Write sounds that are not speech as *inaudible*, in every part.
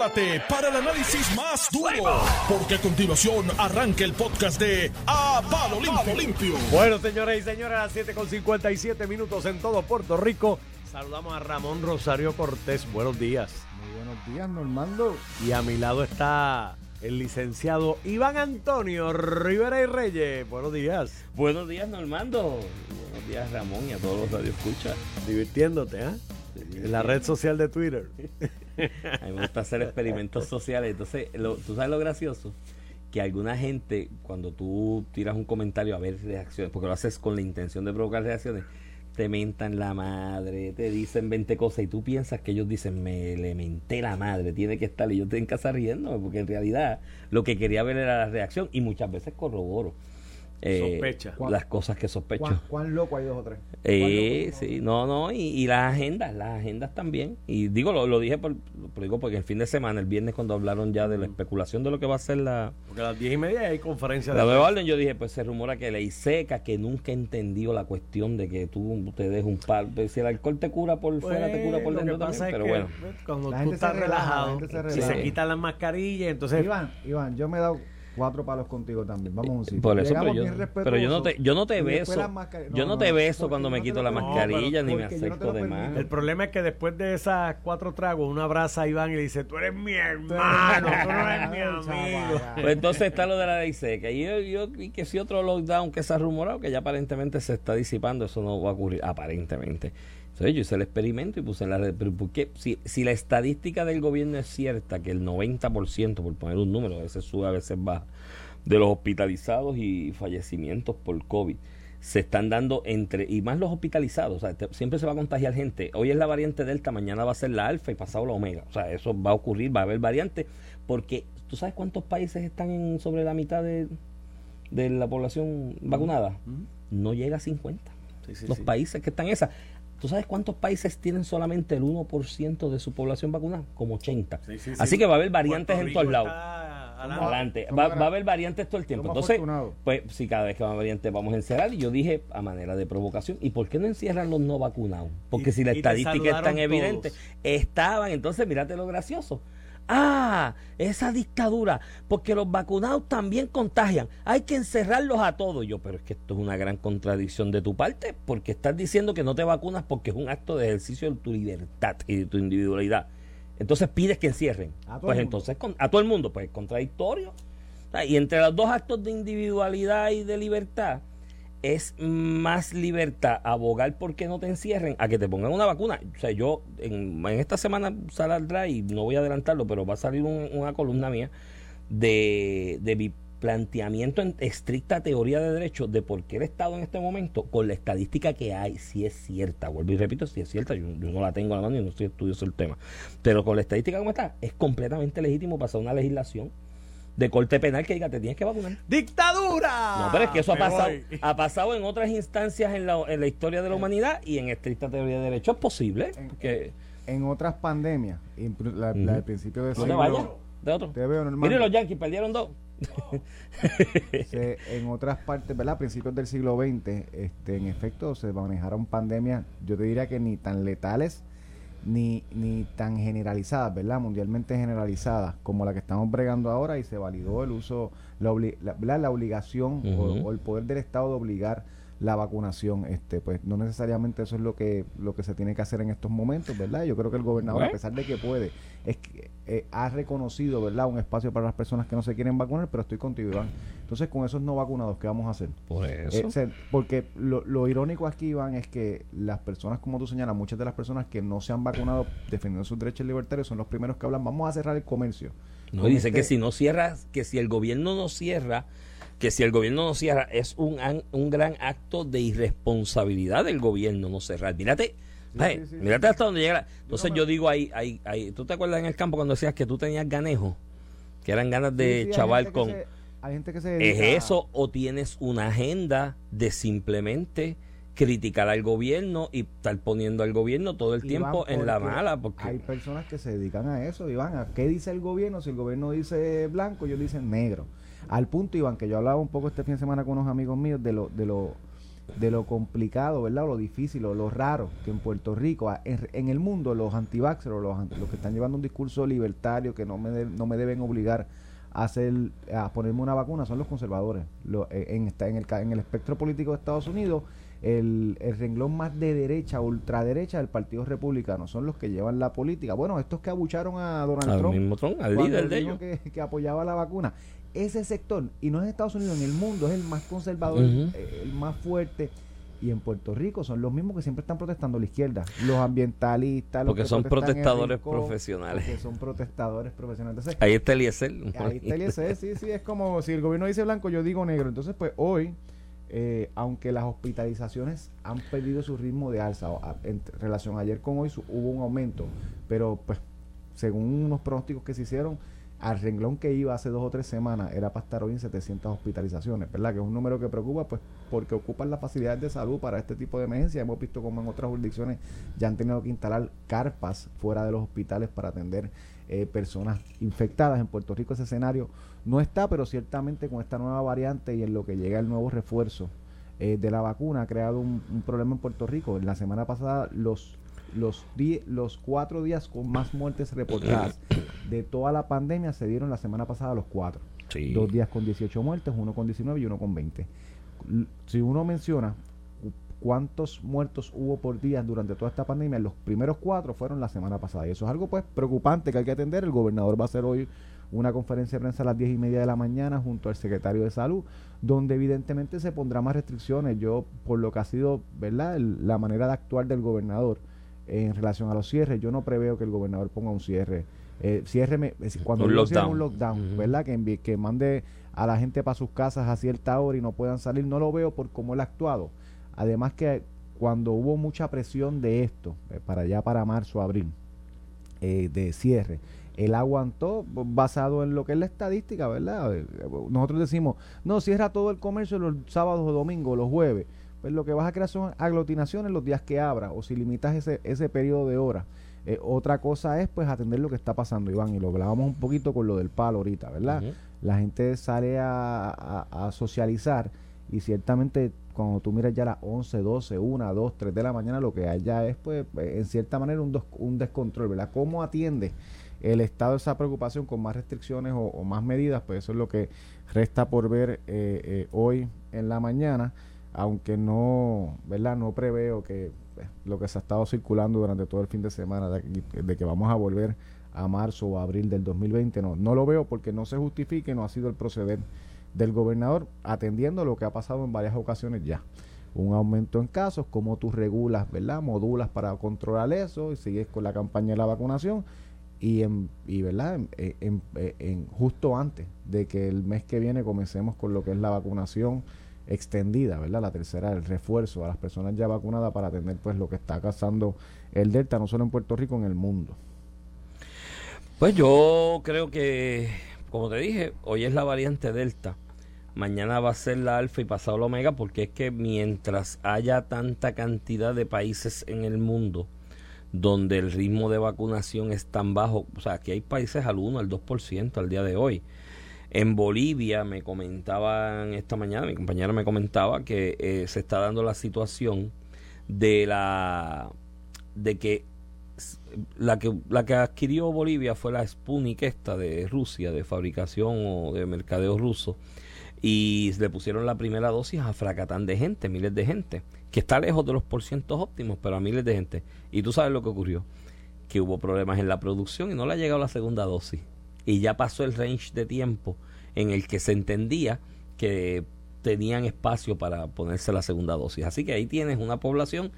prepárate para el análisis más duro, porque a continuación arranca el podcast de A Palo Limpio. Bueno, señores y señores, a las 7 con 57 minutos en todo Puerto Rico. Saludamos a Ramón Rosario Cortés. Buenos días. Muy buenos días, Normando. Y a mi lado está el licenciado Iván Antonio Rivera y Reyes. Buenos días. Buenos días, Normando. Buenos días, Ramón, y a todos los radioescuchas. Divirtiéndote, ¿eh? En la red social de Twitter. *laughs* *laughs* A mí me gusta hacer experimentos sociales. Entonces, ¿tú sabes lo gracioso? Que alguna gente, cuando tú tiras un comentario a ver reacciones, porque lo haces con la intención de provocar reacciones, te mentan la madre, te dicen 20 cosas y tú piensas que ellos dicen, me le menté la madre, tiene que estar. Y yo estoy en casa riéndome, porque en realidad lo que quería ver era la reacción y muchas veces corroboro. Eh, Sospecha. Las cosas que sospecho. ¿Cuán, cuán loco hay dos o tres? Eh, sí, no, no, y, y las agendas, las agendas también. Y digo, lo, lo dije por, lo digo porque el fin de semana, el viernes, cuando hablaron ya de la especulación de lo que va a ser la, Porque a las 10 y media hay conferencia la de nueva orden, yo dije, pues se rumora que ley seca, que nunca entendió la cuestión de que tú te des un par. pues, Si el alcohol te cura por fuera, te cura por Pues, dentro también. es Pero que bueno, cuando La tú gente estás se relaja, la relajado, se si se quitan las mascarillas, entonces Iván, Iván, yo me he dado cuatro palos contigo también. Vamos a un sitio. por eso, pero yo, pero yo no te, yo no te beso. yo no, te beso cuando me no quito la mascarilla, ni me acerco de más. El problema es que después de esas cuatro tragos, uno abraza a Iván y le dice, tú eres mi hermano, tú no eres mi amigo. Pues entonces está lo de la ley seca. Y, yo, yo- y que si otro lockdown que se ha rumorado, que ya aparentemente se está disipando, eso no va a ocurrir, aparentemente. Entonces yo hice el experimento y puse en la red. Pero ¿por qué? Si, si la estadística del gobierno es cierta, que el 90%, por poner un número, a veces sube, a veces baja, de los hospitalizados y fallecimientos por COVID, se están dando entre, y más los hospitalizados, o sea, te- siempre se va a contagiar gente. Hoy es la variante Delta, mañana va a ser la Alfa y pasado la Omega. O sea, eso va a ocurrir, va a haber variantes, porque tú sabes cuántos países están en, sobre la mitad de, de la población vacunada. No llega a 50. Sí, sí, Los sí. países que están en esa. ¿Tú sabes cuántos países tienen solamente el 1% de su población vacunada? Como 80. Sí, sí, sí. Así que va a haber variantes en todos lados. adelante. Va, a haber variantes todo el tiempo. Entonces, pues sí, cada vez que va a haber variantes vamos a encerrar. Y yo dije, a manera de provocación, ¿y por qué no encierran los no vacunados? Porque Y- si la estadística es tan evidente, todos. estaban. Entonces, mírate lo gracioso. Ah, esa dictadura, porque los vacunados también contagian. Hay que encerrarlos a todos. Yo, pero es que esto es una gran contradicción de tu parte, porque estás diciendo que no te vacunas porque es un acto de ejercicio de tu libertad y de tu individualidad. Entonces pides que encierren. A todo Pues el mundo. entonces con- a todo el mundo, pues contradictorio. Y entre los dos actos de individualidad y de libertad, es más libertad abogar porque no te encierren a que te pongan una vacuna. O sea, yo en, esta semana saldrá y no voy a adelantarlo, pero va a salir un- una columna mía de, de mi planteamiento en estricta teoría de derecho de por qué el Estado en este momento, con la estadística que hay, si es cierta, vuelvo y repito, si es cierta, yo, yo no la tengo a la mano y no estoy estudioso el tema, pero con la estadística como está, es completamente legítimo pasar una legislación de corte penal que diga te tienes que vacunar. ¡Dictadura! No, pero es que eso ha pasado, voy. ha pasado en otras instancias en la, en la historia de la humanidad y en estricta teoría de derecho es posible. En- Que, En otras pandemias, la, la del principio de siglo- vayas de otro. Te veo, Normando. Mire, los Yankees perdieron dos. *laughs* Se- en otras partes, ¿verdad? A principios del siglo XX, este, en efecto, se manejaron pandemias, yo te diría que ni tan letales ni, ni tan generalizadas, ¿verdad? Mundialmente generalizadas como la que estamos bregando ahora y se validó el uso, la, obli- la, la obligación o, el poder del Estado de obligar la vacunación. Este, pues no necesariamente eso es lo que, lo que se tiene que hacer en estos momentos, ¿verdad? Yo creo que el gobernador, a Bueno. pesar de que puede, es que, eh, ha reconocido, ¿verdad? Un espacio para las personas que no se quieren vacunar, pero estoy contigo, Iván. Entonces, con esos no vacunados, ¿qué vamos a hacer? Por Eh, se- porque lo, lo irónico aquí, Iván, es que las personas, como tú señalas, muchas de las personas que no se han vacunado defendiendo sus derechos libertarios son los primeros que hablan, vamos a cerrar el comercio. No, Con dice este- que si no cierra, que si el gobierno no cierra, que si el gobierno no cierra, es un, un gran acto de irresponsabilidad del gobierno no cerrar. Mírate, ay, sí, mírate hasta donde llega. Entonces me- yo digo ahí, ahí, ahí, ¿tú te acuerdas en el campo cuando decías que tú tenías ganejo? Que eran ganas de chaval con... se- hay gente que se ¿Es dedica- eso o tienes una agenda de simplemente criticar al gobierno y estar poniendo al gobierno todo el Iván, tiempo en la mala? Porque Hay personas que se dedican a eso, Iván. ¿A qué dice el gobierno? Si el gobierno dice blanco, ellos dicen negro. Al punto, Iván, que yo hablaba un poco este fin de semana con unos amigos míos de lo, de lo de lo complicado, ¿verdad? O lo difícil o lo raro que en Puerto Rico, en, el mundo, los anti los, los que están llevando un discurso libertario que no me, no me deben obligar a, hacer, a ponerme una vacuna son los conservadores. Eh, en, en, el, en el espectro político de Estados Unidos, el, el, renglón más de derecha, ultraderecha del Partido Republicano. Son los que llevan la política. Bueno, estos que abucharon a Donald al Trump, mismo Trump al líder de ellos. Que, que, apoyaba la vacuna. Ese sector, y no es Estados Unidos, en el mundo, es el más conservador, eh, el más fuerte. Y en Puerto Rico son los mismos que siempre están protestando la izquierda. Los ambientalistas, los porque son protestadores profesionales. Porque son protestadores profesionales. ahí está Eliezer. Ahí está Eliezer, sí, sí. Es como si el gobierno dice blanco, yo digo negro. Entonces, pues hoy eh, aunque las hospitalizaciones han perdido su ritmo de alza, en relación a ayer con hoy hubo un aumento, pero pues según unos pronósticos que se hicieron, al renglón que iba hace dos o tres semanas era para estar hoy en 700 hospitalizaciones, ¿verdad? Que es un número que preocupa, pues porque ocupan las facilidades de salud para este tipo de emergencia. Hemos visto como en otras jurisdicciones ya han tenido que instalar carpas fuera de los hospitales para atender eh, personas infectadas. En Puerto Rico ese escenario no está, pero ciertamente con esta nueva variante y en lo que llega el nuevo refuerzo eh, de la vacuna ha creado un, problema en Puerto Rico. En la semana pasada los los, los cuatro días con más muertes reportadas de toda la pandemia se dieron la semana pasada los cuatro. Dos días con 18 muertes, uno con 19 y uno con 20. Si uno menciona cuántos muertos hubo por día durante toda esta pandemia, los primeros cuatro fueron la semana pasada. Y eso es algo pues preocupante que hay que atender. El gobernador va a hacer hoy una conferencia de prensa a las diez y media de la mañana junto al secretario de salud, donde evidentemente se pondrá más restricciones. Yo, por lo que ha sido, ¿verdad?, la manera de actuar del gobernador en relación a los cierres, yo no preveo que el gobernador ponga un cierre. Eh, cierre cuando un lockdown, un lockdown ¿verdad? Que, que mande a la gente para sus casas a cierta hora y no puedan salir, no lo veo por cómo él ha actuado. Además que cuando hubo mucha presión de esto, eh, para allá para marzo, abril, eh, de cierre, él aguantó basado en lo que es la estadística, ¿verdad? Eh, nosotros decimos, no, cierra todo el comercio los sábados o domingos, los jueves. Pues lo que vas a crear son aglutinaciones los días que abra o si limitas ese, ese periodo de horas. otra cosa es pues atender lo que está pasando, Iván, y lo hablábamos un poquito con lo del palo ahorita, ¿verdad? La gente sale a, a socializar y ciertamente cuando tú miras ya las 11, 12, 1, 2, 3 de la mañana, lo que hay ya es, pues, en cierta manera un, un descontrol, ¿verdad? ¿Cómo atiende el Estado esa preocupación con más restricciones o, más medidas? Pues eso es lo que resta por ver eh, eh, hoy en la mañana, aunque no, ¿verdad? No preveo que pues, lo que se ha estado circulando durante todo el fin de semana, de, que vamos a volver a marzo o abril del 2020, no, no lo veo porque no se justifique, no ha sido el proceder del gobernador atendiendo lo que ha pasado en varias ocasiones ya. Un aumento en casos, como tú regulas, ¿verdad? Modulas para controlar eso y sigues con la campaña de la vacunación y, en, y ¿verdad? En, justo antes de que el mes que viene comencemos con lo que es la vacunación extendida, ¿verdad? La tercera, el refuerzo a las personas ya vacunadas para atender pues lo que está causando el Delta, no solo en Puerto Rico, en el mundo. Pues yo creo que como te dije, hoy es la variante Delta. Mañana va a ser la alfa y pasado la omega porque es que mientras haya tanta cantidad de países en el mundo donde el ritmo de vacunación es tan bajo, o sea, aquí hay países al 1, al 2% al día de hoy. En Bolivia me comentaban esta mañana, mi compañera me comentaba que eh, se está dando la situación de la de que la que, la que adquirió Bolivia fue la Sputnik esta de Rusia, de fabricación o de mercadeo ruso, y le pusieron la primera dosis a fracatán de gente, miles de gente, que está lejos de los porcientos óptimos, pero a miles de gente. Y tú sabes lo que ocurrió, que hubo problemas en la producción y no le ha llegado la segunda dosis. Y ya pasó el range de tiempo en el que se entendía que tenían espacio para ponerse la segunda dosis. Así que ahí tienes una población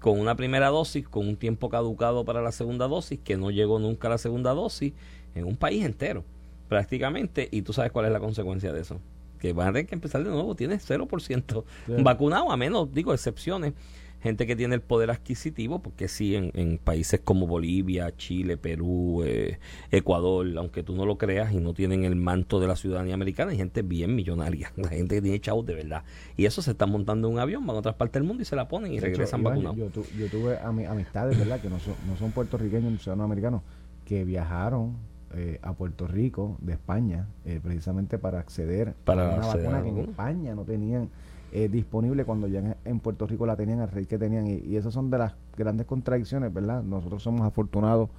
con una primera dosis, con un tiempo caducado para la segunda dosis, que no llegó nunca a la segunda dosis, en un país entero, prácticamente, y tú sabes cuál es la consecuencia de eso. Que van a tener que empezar de nuevo, tienes 0% vacunado, a menos, digo, excepciones gente que tiene el poder adquisitivo, porque sí, en, países como Bolivia, Chile, Perú, eh, Ecuador, aunque tú no lo creas y no tienen el manto de la ciudadanía americana, hay gente bien millonaria, *laughs* la gente que tiene chavos de verdad. Y eso se está montando en un avión, van a otras partes del mundo y se la ponen y regresan vacunados. Yo, tuve amistades, ¿verdad?, que no son, no son puertorriqueños, ciudadanos americanos, que viajaron eh, a Puerto Rico de España, eh, precisamente para acceder para a una vacuna que en España no tenían eh, disponible cuando ya en, Puerto Rico la tenían, el rey que tenían. Y, y esas son de las grandes contradicciones, ¿verdad? Nosotros somos afortunados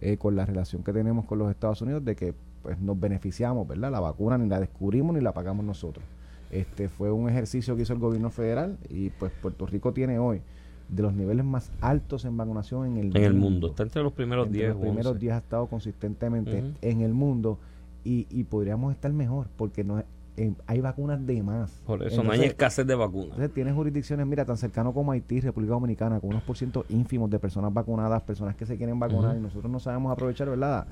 eh, con la relación que tenemos con los Estados Unidos de que pues nos beneficiamos, ¿verdad? La vacuna ni la descubrimos ni la pagamos nosotros. Este fue un ejercicio que hizo el gobierno federal y pues Puerto Rico tiene hoy de los niveles más altos en vacunación en el en mundo. el mundo. Está entre los primeros 10. Los primeros 10 ha estado consistentemente en el mundo y, y podríamos estar mejor porque no hay vacunas de más. Por eso no hay escasez de vacunas. Entonces tienes jurisdicciones, mira, tan cercano como Haití, República Dominicana, con unos por ciento ínfimos de personas vacunadas, personas que se quieren vacunar y nosotros no sabemos aprovechar, ¿verdad?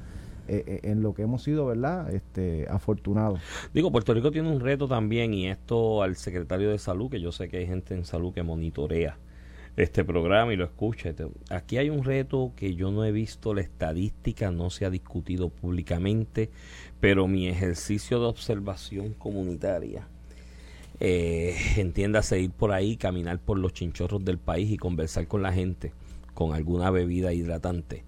Eh, eh, en lo que hemos sido, ¿verdad? Este, afortunados. Digo, Puerto Rico tiene un reto también y esto al secretario de salud, que yo sé que hay gente en salud que monitorea este programa y lo escucha. Aquí hay un reto que yo no he visto la estadística, no se ha discutido públicamente, pero mi ejercicio de observación comunitaria, eh, entiéndase ir por ahí, caminar por los chinchorros del país y conversar con la gente con alguna bebida hidratante,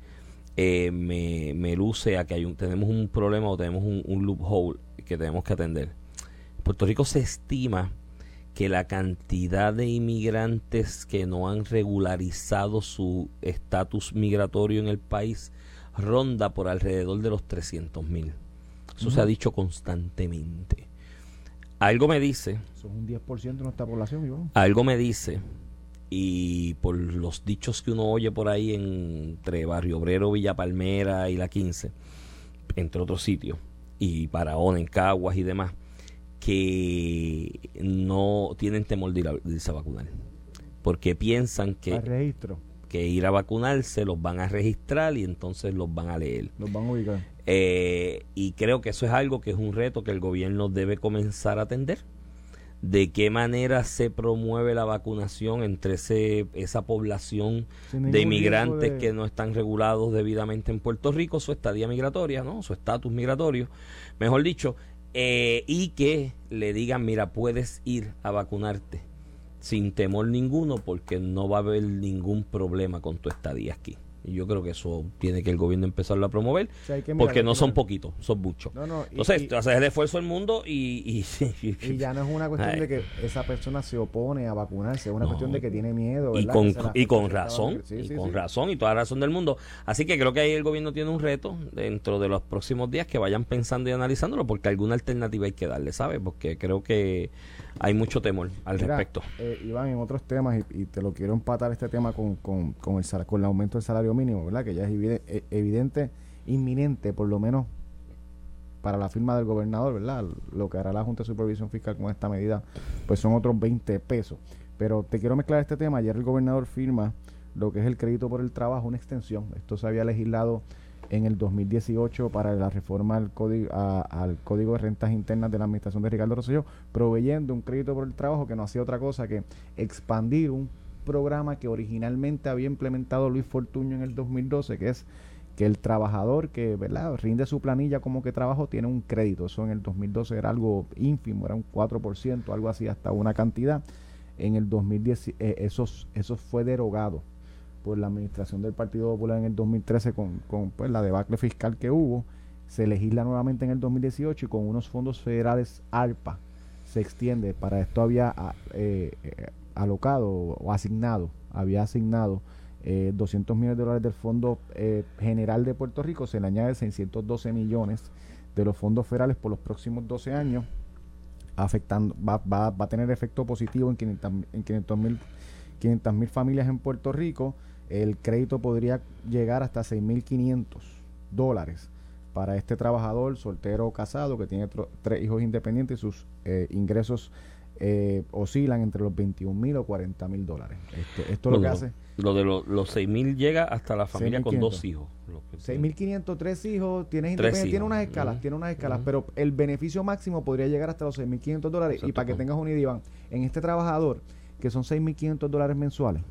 eh, me, me, luce a que hay un, tenemos un problema o tenemos un, un loophole que tenemos que atender. Puerto Rico se estima que la cantidad de inmigrantes que no han regularizado su estatus migratorio en el país ronda por alrededor de los 300 mil. Eso se ha dicho constantemente. Algo me dice. Son un 10% de nuestra población, Iván. Algo me dice, y por los dichos que uno oye por ahí entre Barrio Obrero, Villa Palmera y La 15, entre otros sitios, y Paraón, en Caguas y demás, que no tienen temor de, ir a, irse a vacunar. Porque piensan que, registro. que ir a vacunarse los van a registrar y entonces los van a leer. Los van a ubicar. Eh, y creo que eso es algo que es un reto que el gobierno debe comenzar a atender. De qué manera se promueve la vacunación entre ese, esa población de inmigrantes que no están regulados debidamente en Puerto Rico, su estadía migratoria, ¿no? su estatus migratorio. Mejor dicho, eh, y que le digan, mira, puedes ir a vacunarte sin temor ninguno porque no va a haber ningún problema con tu estadía aquí. Y yo creo que eso tiene que el gobierno empezarlo a promover, porque no son poquitos, son muchos. Entonces, haces el esfuerzo del mundo y, *laughs* y, ya no es una cuestión de que esa persona se opone a vacunarse, es una cuestión de que tiene miedo. Y con, y con razón, y con razón, y toda razón del mundo. Así que creo que ahí el gobierno tiene un reto dentro de los próximos días que vayan pensando y analizándolo, porque alguna alternativa hay que darle, ¿sabes? Porque creo que hay mucho temor al respecto. Eh, Iván, en otros temas, y, te lo quiero empatar este tema con, con, con, el, con el aumento del salario mínimo, ¿verdad? Que ya es eh, evidente, inminente, por lo menos para la firma del gobernador, ¿verdad? Lo que hará la Junta de Supervisión Fiscal con esta medida, pues son otros 20 pesos. Pero te quiero mezclar este tema. Ayer el gobernador firma lo que es el crédito por el trabajo, una extensión. Esto se había legislado en el 2018 para la reforma al código, al código de rentas internas de la administración de Ricardo Rosselló, proveyendo un crédito por el trabajo que no hacía otra cosa que expandir un programa que originalmente había implementado Luis Fortuño en el 2012, que es que el trabajador que ¿verdad? rinde su planilla como que trabajo tiene un crédito. Eso en el 2012 era algo ínfimo, era un 4%, algo así, hasta una cantidad. En el 2010 eh, eso, fue derogado por la administración del Partido Popular en el 2013 con, con pues, la debacle fiscal que hubo, se legisla nuevamente en el 2018 y con unos fondos federales ARPA se extiende. Para esto había ah, eh, eh, alocado o asignado, había asignado eh, 200 millones de dólares del Fondo eh, General de Puerto Rico, se le añade 612 millones de los fondos federales por los próximos 12 años, afectando, va, va, va a tener efecto positivo en 500 mil 500 mil familias en Puerto Rico. El crédito podría llegar hasta 6.500 dólares para este trabajador soltero o casado que tiene tres hijos independientes sus eh, ingresos eh, oscilan entre los 21 mil o 40 mil dólares. Este, esto lo, que hace... Lo de los 6 mil llega hasta la familia con dos hijos. 6.500, tres hijos, tienes tiene unas escalas, tiene unas escalas, pero el beneficio máximo podría llegar hasta los 6.500 dólares. y para que tengas un idea, en este trabajador, que son 6.500 dólares mensuales,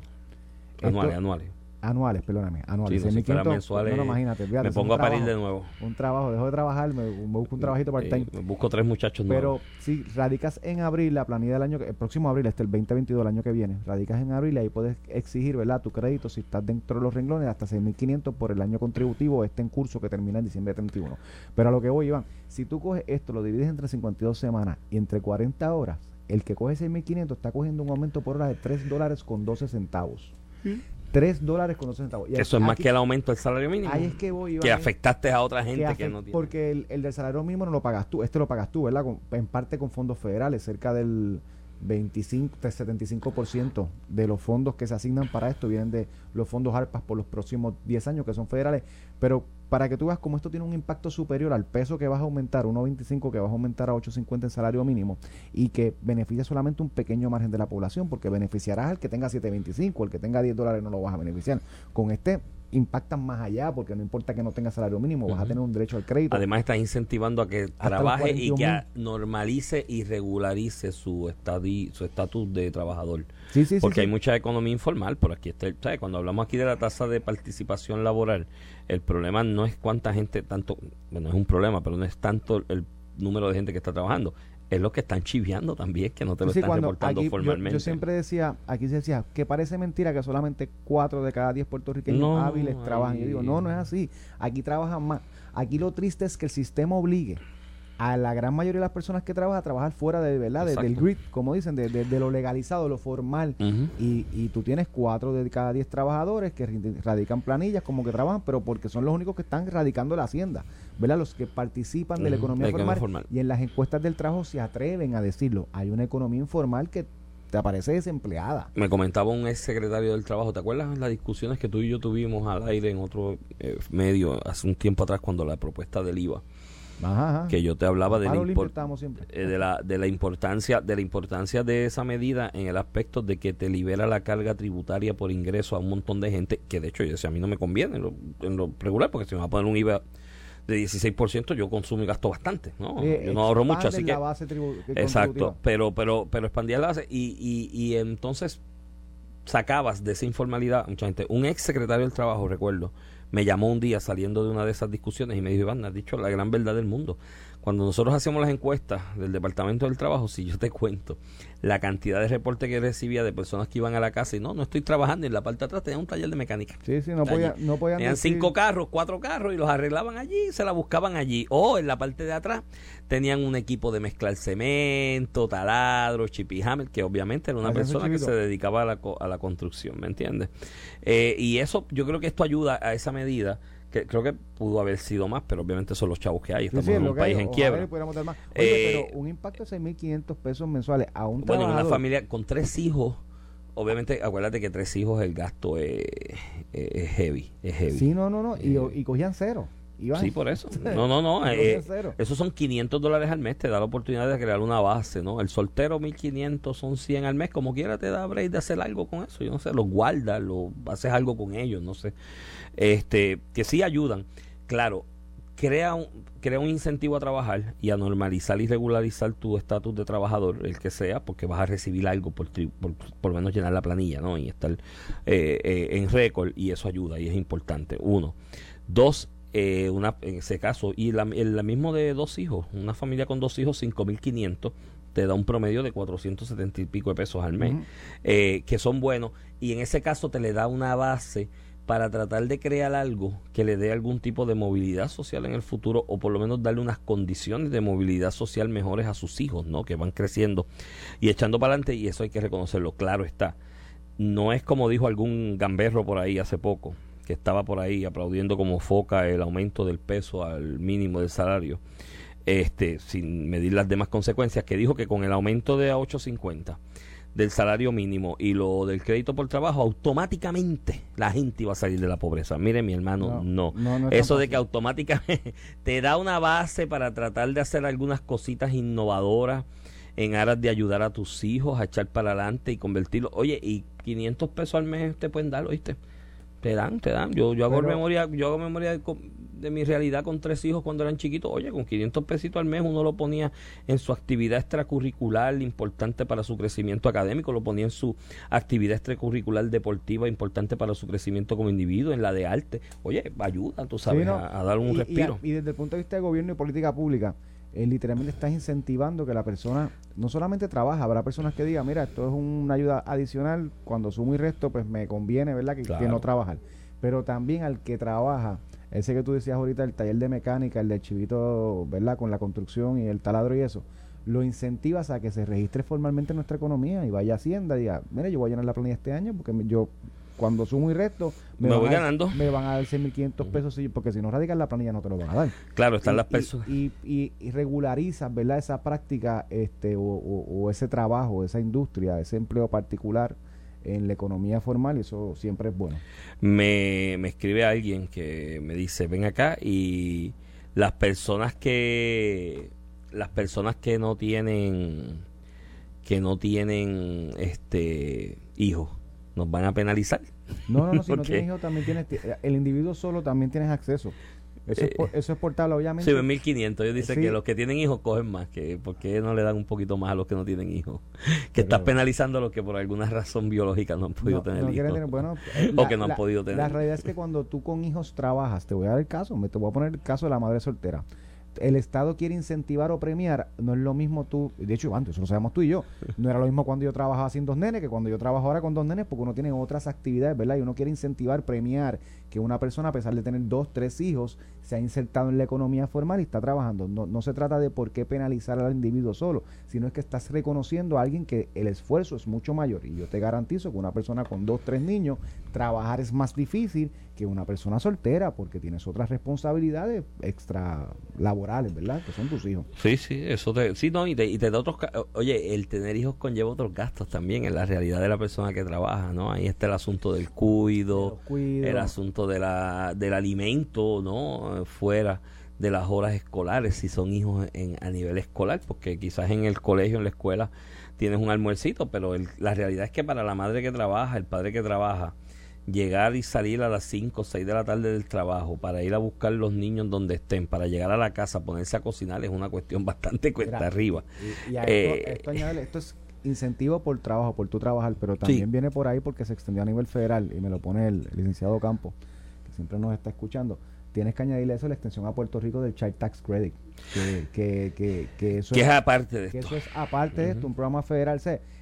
Anuales, anuales. Anuales, perdóname, anuales. Sí, no, mensuales, no, imagínate, me pongo a parir de nuevo. Un trabajo, dejo de trabajar, me, busco un trabajito part-time. busco tres muchachos nuevos. Pero si radicas en abril, la planilla del año, el próximo abril, este el 2022, el año que viene, radicas en abril y ahí puedes exigir, ¿verdad? Tu crédito, si estás dentro de los renglones, hasta 6.500 por el año contributivo, este en curso que termina en diciembre 31. Pero a lo que voy, Iván, si tú coges esto, lo divides entre 52 semanas y entre 40 horas, el que coge 6.500 está cogiendo un aumento por hora de 3 dólares con 12 centavos. 3 dólares con 12 centavos. Eso es más que el aumento del salario mínimo. Ahí es que voy. que afectaste a otra gente que, no tiene. Porque el, el, del salario mínimo no lo pagas tú, este lo pagas tú, ¿verdad? en parte con fondos federales, cerca del 25, 75% de los fondos que se asignan para esto vienen de los fondos ARPAS por los próximos 10 años, que son federales. Pero para que tú veas cómo esto tiene un impacto superior al peso que vas a aumentar, 1.25 que vas a aumentar a 8.50 en salario mínimo, y que beneficia solamente un pequeño margen de la población, porque beneficiarás al que tenga 7.25, el que tenga 10 dólares no lo vas a beneficiar. Con este impactan más allá porque no importa que no tenga salario mínimo, vas a tener un derecho al crédito. Además estás incentivando a que trabaje y que normalice y regularice su su estatus de trabajador. Sí, sí, porque hay mucha economía informal por aquí. Está, ¿sabes? Cuando hablamos aquí de la tasa de participación laboral, el problema no es cuánta gente, tanto, bueno, es un problema, pero no es tanto el número de gente que está trabajando, es lo que están chiviando también, que no te lo están reportando formalmente. Yo, siempre decía, aquí se decía, que parece mentira que solamente 4 de cada 10 puertorriqueños hábiles trabajan. Yo digo, no, no es así. Aquí trabajan más. Aquí lo triste es que el sistema obligue a la gran mayoría de las personas que trabajan a trabajar fuera de verdad del grid, como dicen, de, de, lo legalizado, lo formal. y, y, tú tienes cuatro de cada diez trabajadores que radican planillas, como que trabajan, pero porque son los únicos que están radicando la hacienda, ¿verdad? Los que participan de la economía formal, Y en las encuestas del trabajo se atreven a decirlo. Hay una economía informal que te aparece desempleada. Me comentaba un ex secretario del trabajo, ¿te acuerdas las discusiones que tú y yo tuvimos al aire en otro eh, medio hace un tiempo atrás cuando la propuesta del IVA? Que yo te hablaba de la, eh, de la, de la importancia de la importancia de esa medida en el aspecto de que te libera la carga tributaria por ingreso a un montón de gente que de hecho yo decía a mí no me conviene en lo, regular porque si me va a poner un IVA de 16% yo consumo y gasto bastante, ¿no? Eh, yo no ahorro mucho, así que... exacto, pero, pero, pero expandía la base y, y, y entonces sacabas de esa informalidad mucha gente. Un ex secretario del trabajo, recuerdo, me llamó un día saliendo de una de esas discusiones y me dijo, Iván, has dicho la gran verdad del mundo. Cuando nosotros hacemos las encuestas del Departamento del Trabajo, si yo te cuento la cantidad de reportes que recibía de personas que iban a la casa y no, no estoy trabajando, y en la parte de atrás tenía un taller de mecánica. Sí, sí, no, podía, no podían Tenían cinco carros, cuatro carros y los arreglaban allí, se la buscaban allí. O en la parte de atrás tenían un equipo de mezclar cemento, taladro, chipihammer, que obviamente era una persona que se dedicaba a la, a la construcción, ¿me entiendes? Eh, y eso, yo creo que esto ayuda a esa medida que creo que pudo haber sido más, pero obviamente son los chavos que hay. Estamos en un país en quiebra. Oye, eh, pero un impacto de 6.500 pesos mensuales a un Bueno, en una familia con tres hijos, obviamente, acuérdate que tres hijos el gasto es, heavy, es heavy. Sí, no, no, no, y, eh, y cogían cero. Sí, por eso. *laughs* No, no, no. Eh, esos son 500 dólares al mes. Te da la oportunidad de crear una base, ¿no? El soltero 1500 son 100 al mes. Como quiera te da break de hacer algo con eso. Yo no sé, los guardas, lo, haces algo con ellos, no sé. Este, que sí ayudan. Claro, crea un, crea un incentivo a trabajar y a normalizar y regularizar tu estatus de trabajador, el que sea, porque vas a recibir algo por, por, por lo menos llenar la planilla, ¿no? Y estar eh, eh, en récord y eso ayuda y es importante. Uno. Dos, eh, una, en ese caso, y la, el mismo de dos hijos, una familia con dos hijos, 5.500, te da un promedio de 470 y pico de pesos al mes, que son buenos, y en ese caso te le da una base para tratar de crear algo que le dé algún tipo de movilidad social en el futuro o por lo menos darle unas condiciones de movilidad social mejores a sus hijos, ¿no? Que van creciendo y echando para adelante y eso hay que reconocerlo, claro está. No es como dijo algún gamberro por ahí hace poco, que estaba por ahí aplaudiendo como foca el aumento del peso al mínimo del salario, este, sin medir las demás consecuencias, que dijo que con el aumento de a 8.50 del salario mínimo y lo del crédito por trabajo, automáticamente la gente iba a salir de la pobreza. Mire, mi hermano, no. Eso de que automáticamente *laughs* te da una base para tratar de hacer algunas cositas innovadoras en aras de ayudar a tus hijos a echar para adelante y convertirlo. Oye, y 500 pesos al mes te pueden dar, ¿oíste? Te dan, te dan. Yo, yo hago memoria, yo hago memoria de, mi realidad con tres hijos cuando eran chiquitos. Oye, con 500 pesitos al mes uno lo ponía en su actividad extracurricular importante para su crecimiento académico, lo ponía en su actividad extracurricular deportiva importante para su crecimiento como individuo, en la de arte. Oye, ayuda, tú sabes, a, dar un respiro. y desde el punto de vista de gobierno y política pública, eh, literalmente estás incentivando que la persona no solamente trabaja, habrá personas que digan, mira, esto es una ayuda adicional, cuando sumo y resto, pues me conviene, ¿verdad? Que, que, no trabajar. Pero también al que trabaja, ese que tú decías ahorita, el taller de mecánica, el de chivito, ¿verdad? Con la construcción y el taladro y eso, lo incentivas a que se registre formalmente en nuestra economía y vaya a Hacienda y diga, mira, yo voy a llenar la planilla este año porque yo cuando sumo y resto me, voy a, ganando. me van a dar 6.500 pesos porque si no radicas la planilla no te lo van a dar. Claro, están y, las personas. Y, y, y, regularizas, ¿verdad? Esa práctica este, o, o, o, ese trabajo, esa industria, ese empleo particular en la economía formal y eso siempre es bueno. Me, me escribe alguien que me dice, ven acá y las personas que las personas que no tienen que no tienen este hijos nos van a penalizar. No, no, no, si *laughs* no tienes hijos también tienes, el individuo solo también tienes acceso. Eso, es, por, eso es portable, obviamente. Sí, en 1500. Ellos dicen sí. que los que tienen hijos cogen más. que ¿Por qué no le dan un poquito más a los que no tienen hijos? *laughs* Que estás penalizando a los que por alguna razón biológica no han podido no, tener no hijos. Tener, bueno, *laughs* o la, que no han la, podido tener. La realidad es que cuando tú con hijos trabajas, te voy a dar el caso, me te voy a poner el caso de la madre soltera el Estado quiere incentivar o premiar, no es lo mismo tú, de hecho antes, eso lo sabemos tú y yo, no era lo mismo cuando yo trabajaba sin dos nenes que cuando yo trabajo ahora con dos nenes, porque uno tiene otras actividades, ¿verdad? Y uno quiere incentivar, premiar que una persona, a pesar de tener dos, tres hijos, se ha insertado en la economía formal y está trabajando. No, no se trata de por qué penalizar al individuo solo, sino es que estás reconociendo a alguien que el esfuerzo es mucho mayor. Y yo te garantizo que una persona con dos, tres niños, trabajar es más difícil que una persona soltera, porque tienes otras responsabilidades extra laborales, ¿verdad? Que son tus hijos. Sí, sí, eso te, sí, no, y te, y te da otros, oye, el tener hijos conlleva otros gastos también en la realidad de la persona que trabaja, ¿no? Ahí está el asunto del cuido, cuido. el asunto de la, del alimento, ¿no? Fuera de las horas escolares, si son hijos en, a nivel escolar, porque quizás en el colegio, en la escuela, tienes un almuercito, pero el, la realidad es que para la madre que trabaja, el padre que trabaja, llegar y salir a las 5 o 6 de la tarde del trabajo para ir a buscar los niños donde estén, para llegar a la casa, ponerse a cocinar, es una cuestión *laughs* bastante cuesta Mira, arriba. Y, y a Eh, esto, esto, añádele, esto es incentivo por trabajo, por tu trabajar, pero también Sí. viene por ahí porque se extendió a nivel federal y me lo pone el, licenciado Campo, que siempre nos está escuchando. Tienes que añadirle eso la extensión a Puerto Rico del Child Tax Credit, que, que, que, que eso es es, aparte de que esto. eso es aparte de esto, un programa federal.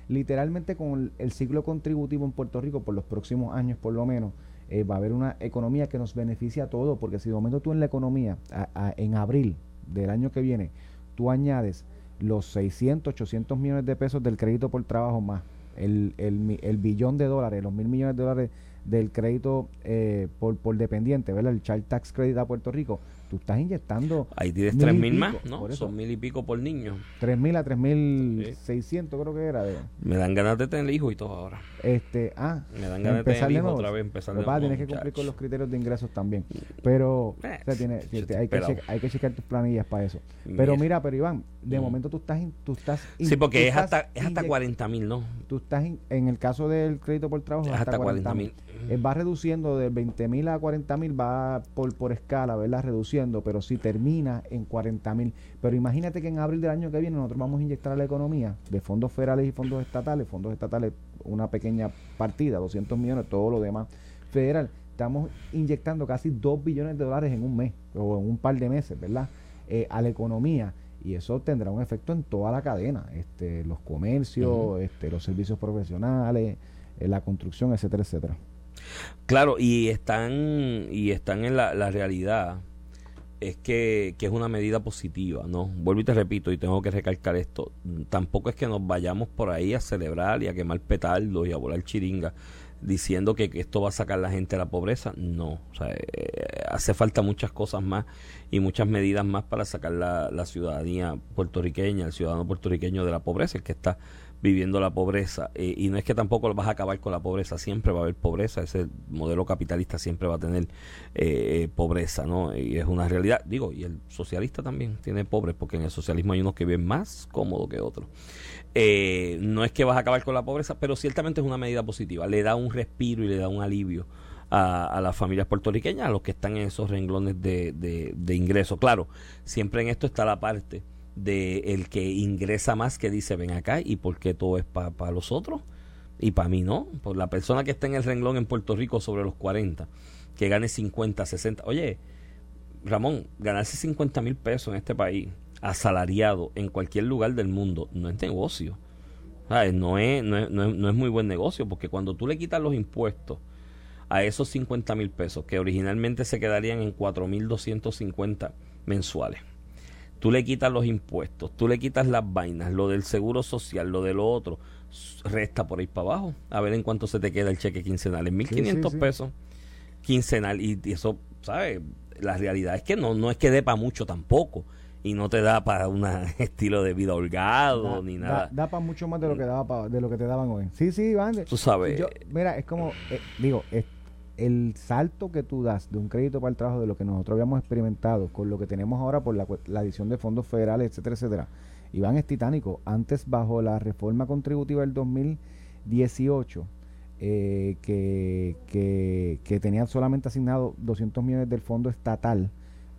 Literalmente con el, el ciclo contributivo en Puerto Rico por los próximos años por lo menos, eh, va a haber una economía que nos beneficia a todos, porque si de momento tú en la economía, a- a- en abril del año que viene, tú añades los 600, 800 millones de pesos del crédito por trabajo más el, el, el billón de dólares, los mil millones de dólares del crédito eh, por, por dependiente, ¿verdad? El Child Tax Credit a Puerto Rico, tú estás inyectando Ahí tienes mil y tres mil más, ¿no? por eso. Son mil y pico por niño. 3.000 a 3.600 creo que era. De, Me dan ganas de tener hijos y todo ahora. este, ah, Me dan ganas de tener hijos otra vez, empezar de nuevo, tienes que cumplir con los criterios de ingresos también. Pero Eh, o sea, tiene- hay, que checar, hay que checar tus planillas para eso. Pero Mira. mira, pero Iván, de Mm. momento tú estás, in- tú estás in- Sí, porque es hasta, es hasta inyec- 40 mil, ¿no? Tú estás in- en el caso del crédito por trabajo Es hasta, hasta 40 40.000. mil. va reduciendo de 20 mil a 40 mil, va por, por escala, ¿verdad? Reduciendo, pero si termina en 40 mil. Pero imagínate que en abril del año que viene nosotros vamos a inyectar a la economía de fondos federales y fondos estatales, fondos estatales una pequeña partida, 200 millones, todo lo demás federal. Estamos inyectando casi 2 billones de dólares en un mes o en un par de meses, ¿verdad? Eh, a la economía y eso tendrá un efecto en toda la cadena, este, los comercios, este, los servicios profesionales, eh, la construcción, etcétera, etcétera. Claro, y están, y están en la, la realidad, es que, que es una medida positiva, ¿no? Vuelvo y te repito, y tengo que recalcar esto, tampoco es que nos vayamos por ahí a celebrar y a quemar petardos y a volar chiringa diciendo que, esto va a sacar la gente de la pobreza, no, o sea, eh, hace falta muchas cosas más y muchas medidas más para sacar la, la ciudadanía puertorriqueña, el ciudadano puertorriqueño de la pobreza, el que está viviendo la pobreza. Eh, y no es que tampoco vas a acabar con la pobreza, siempre va a haber pobreza, ese modelo capitalista siempre va a tener eh, pobreza, ¿no? Y es una realidad. Digo, y el socialista también tiene pobres, porque en el socialismo hay unos que viven más cómodo que otros. Eh, no es que vas a acabar con la pobreza, pero ciertamente es una medida positiva. Le da un respiro y le da un alivio a, a las familias puertorriqueñas, a los que están en esos renglones de, de, de ingreso. Claro, siempre en esto está la parte de el que ingresa más que dice ven acá y por qué todo es para los otros y para mí no por la persona que está en el renglón en Puerto Rico sobre los 40 que gane 50 60 oye Ramón ganarse 50 mil pesos en este país asalariado en cualquier lugar del mundo no es negocio. ¿Sabes? No, es, no, es, no, es, no es muy buen negocio porque cuando tú le quitas los impuestos a esos 50 mil pesos que originalmente se quedarían en 4 mil 250 mensuales tú le quitas los impuestos, tú le quitas las vainas, lo del seguro social, lo de lo otro, resta por ahí para abajo, a ver en cuánto se te queda el cheque quincenal, en 1.500 pesos quincenal, y, eso, ¿sabes? La realidad es que no, no es que dé para mucho tampoco y no te da para un *laughs* estilo de vida holgado ni nada. Da, para mucho más de lo que daba de lo que te daban hoy. Sí, sí, Iván. Tú sabes. mira, es como eh, digo, el salto que tú das de un crédito para el trabajo de lo que nosotros habíamos experimentado con lo que tenemos ahora por la, la adición de fondos federales, etcétera, etcétera. Iván es titánico. Antes bajo la reforma contributiva del 2018 eh, que, que, que tenían solamente asignado 200 millones del fondo estatal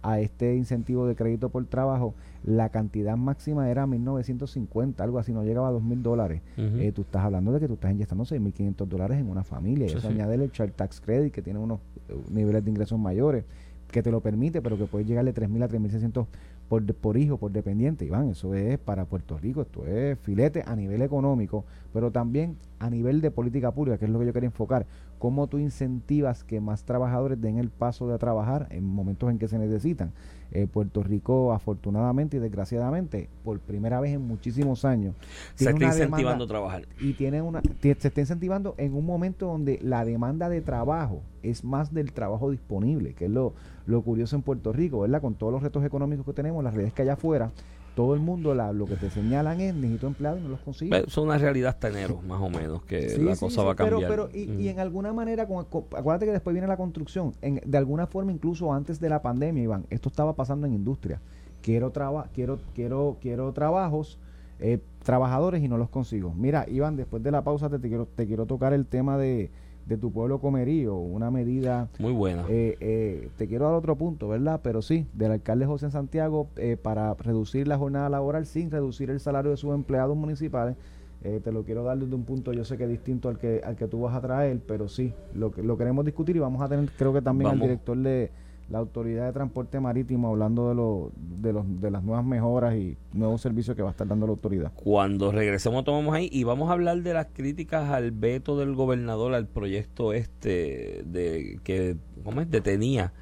a este incentivo de crédito por trabajo, la cantidad máxima era 1.950, algo así, no llegaba a 2.000 dólares. Eh, tú estás hablando de que tú estás inyectando 6.500 dólares en una familia. y eso añade el Child Tax Credit, que tiene unos eh, niveles de ingresos mayores, que te lo permite, pero que puede llegar de 3.000 a 3.600 por, por hijo, por dependiente. Iván, eso es para Puerto Rico, esto es filete a nivel económico, pero también a nivel de política pública, que es lo que yo quería enfocar. Cómo tú incentivas que más trabajadores den el paso de trabajar en momentos en que se necesitan. Eh, Puerto Rico, afortunadamente y desgraciadamente, por primera vez en muchísimos años, se está incentivando a trabajar. Y tiene una, se está incentivando en un momento donde la demanda de trabajo es más del trabajo disponible, que es lo, lo curioso en Puerto Rico, ¿verdad? Con todos los retos económicos que tenemos, las redes que allá afuera, todo el mundo lo que te señalan es necesito empleados y no los consigo. Es una realidad hasta enero, más o menos, que la cosa va a cambiar. Pero, y, y, en alguna manera, con, acuérdate que después viene la construcción. En, de alguna forma, incluso antes de la pandemia, Iván, esto estaba pasando en industria. Quiero, traba, quiero, quiero, quiero trabajos, eh, trabajadores y no los consigo. Mira, Iván, después de la pausa te quiero, te quiero tocar el tema de de tu pueblo comerío, una medida muy buena. Eh, eh, te quiero dar otro punto, ¿verdad? Pero sí, del alcalde José Santiago eh, para reducir la jornada laboral sin reducir el salario de sus empleados municipales. te lo quiero dar desde un punto, yo sé que distinto al que al que tú vas a traer, pero sí, lo, lo queremos discutir y vamos a tener, creo que también al director de la Autoridad de Transporte Marítimo hablando de, lo, de, los, de las nuevas mejoras y nuevos servicios que va a estar dando la autoridad. Cuando regresemos tomamos ahí y vamos a hablar de las críticas al veto del gobernador al proyecto este de que ¿cómo es? detenía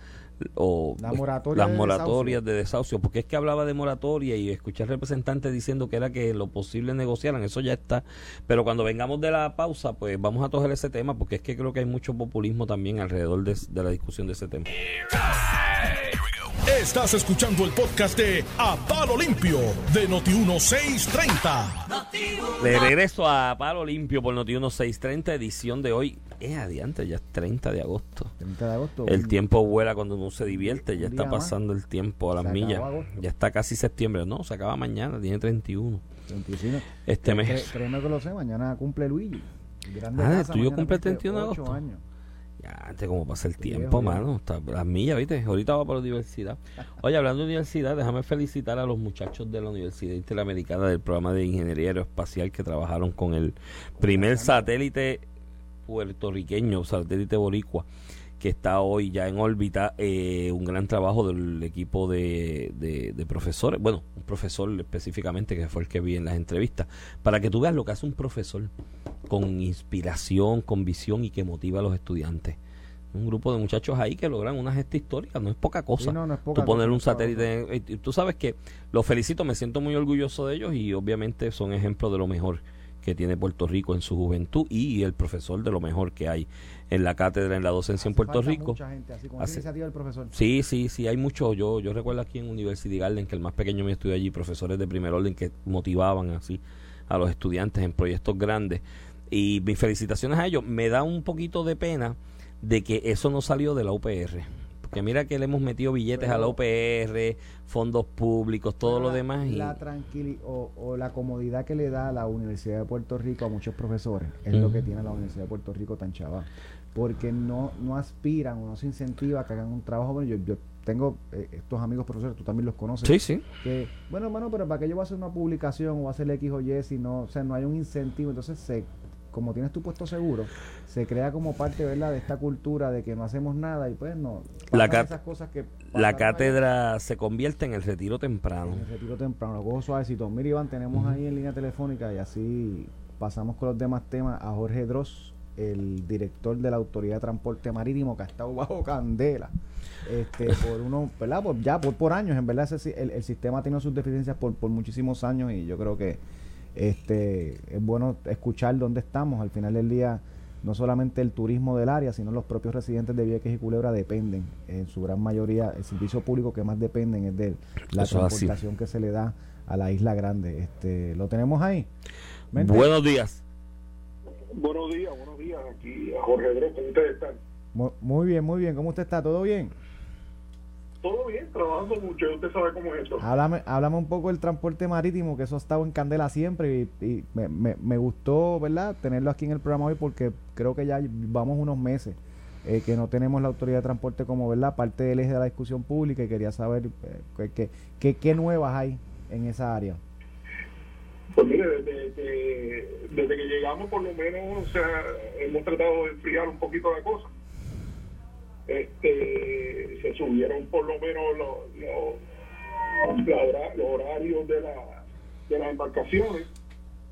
o las moratorias de, desahucio, porque es que hablaba de moratoria y escuché al representante diciendo que era que lo posible negociaran, eso ya está, pero cuando vengamos de la pausa, pues vamos a tocar ese tema, porque es que creo que hay mucho populismo también alrededor de, de la discusión de ese tema. Estás escuchando el podcast de A Palo Limpio de Noti1630. De regreso a Palo Limpio por Noti1630, edición de hoy. Es adiante, ya es 30 de agosto. 30 de agosto. El tiempo vuela cuando uno se divierte, ya está pasando el tiempo a las millas. Ya está casi septiembre, no, se acaba mañana, tiene 31. 31. Este mes. Créeme que lo sé, mañana cumple Luigi. ah, ¿el tuyo cumple el 31 de agosto? Años. Antes como pasa el tiempo, mano. Está, las millas, ¿viste? Ahorita va para la universidad. Oye, hablando de universidad, déjame felicitar a los muchachos de la Universidad Interamericana del programa de Ingeniería Aeroespacial que trabajaron con el primer satélite puertorriqueño, satélite boricua, que está hoy ya en órbita. Eh, un gran trabajo del equipo de, de, profesores, bueno, un profesor específicamente que fue el que vi en las entrevistas, para que tú veas lo que hace un profesor con inspiración, con visión y que motiva a los estudiantes. Un grupo de muchachos ahí que logran una gesta histórica, no es poca cosa. tú poner un satélite. tú sabes que los felicito, me siento muy orgulloso de ellos y obviamente son ejemplos de lo mejor que tiene Puerto Rico en su juventud y el profesor de lo mejor que hay en la cátedra, en la docencia en Puerto Rico. Mucha gente, así como iniciativa del profesor. Sí, sí, sí, hay mucho. Yo, yo recuerdo aquí en University Garden que el más pequeño me estudió allí, profesores de primer orden que motivaban así a los estudiantes en proyectos grandes. Y mis felicitaciones a ellos. Me da un poquito de pena de que eso no salió de la UPR. Porque mira que le hemos metido billetes a la UPR, fondos públicos, todo lo demás. Y... La tranquilidad o, la comodidad que le da la Universidad de Puerto Rico a muchos profesores es lo que tiene la Universidad de Puerto Rico tan chaval. Porque no, no aspiran o no se incentiva a que hagan un trabajo. Bueno, yo, yo tengo eh, estos amigos profesores, tú también los conoces. Sí, sí. Que, bueno, bueno, pero ¿para qué yo voy a hacer una publicación o hacer X o Y si no, o sea, no hay un incentivo? Entonces se como tienes tu puesto seguro, se crea como parte ¿verdad? de esta cultura de que no hacemos nada y pues no. La, esas cosas que la cátedra se convierte en el retiro temprano. En el retiro temprano, lo cojo suavecito. Mira, Iván, tenemos ahí en línea telefónica y así pasamos con los demás temas a Jorge Dross, el director de la Autoridad de Transporte Marítimo, que ha estado bajo candela este, *laughs* por uno, ¿verdad? Por, ya por, por años, en verdad el, el, sistema ha tenido sus deficiencias por, por muchísimos años y yo creo que este es bueno escuchar dónde estamos. Al final del día, no solamente el turismo del área, sino los propios residentes de Vieques y Culebra dependen, en su gran mayoría, el servicio público que más dependen es de la transportación que se le da a la isla grande. Este, ¿Lo tenemos ahí? Buenos días. Buenos días, buenos días. Aquí a Jorge Andrés, ¿cómo ustedes están? Muy bien, muy bien. ¿Cómo usted está? ¿Todo bien? Todo bien, trabajando mucho. Usted sabe cómo es eso. Háblame, háblame un poco del transporte marítimo, que eso ha estado en candela siempre y, me, me, me, gustó, ¿verdad?, tenerlo aquí en el programa hoy porque creo que ya vamos unos meses eh, que no tenemos la autoridad de transporte como, ¿verdad?, parte del eje de la discusión pública y quería saber eh, qué, qué nuevas hay en esa área. Pues mire, desde, desde, que llegamos por lo menos o sea, hemos tratado de enfriar un poquito la cosa. Este, se subieron por lo menos los, los, horarios de, la, de las embarcaciones.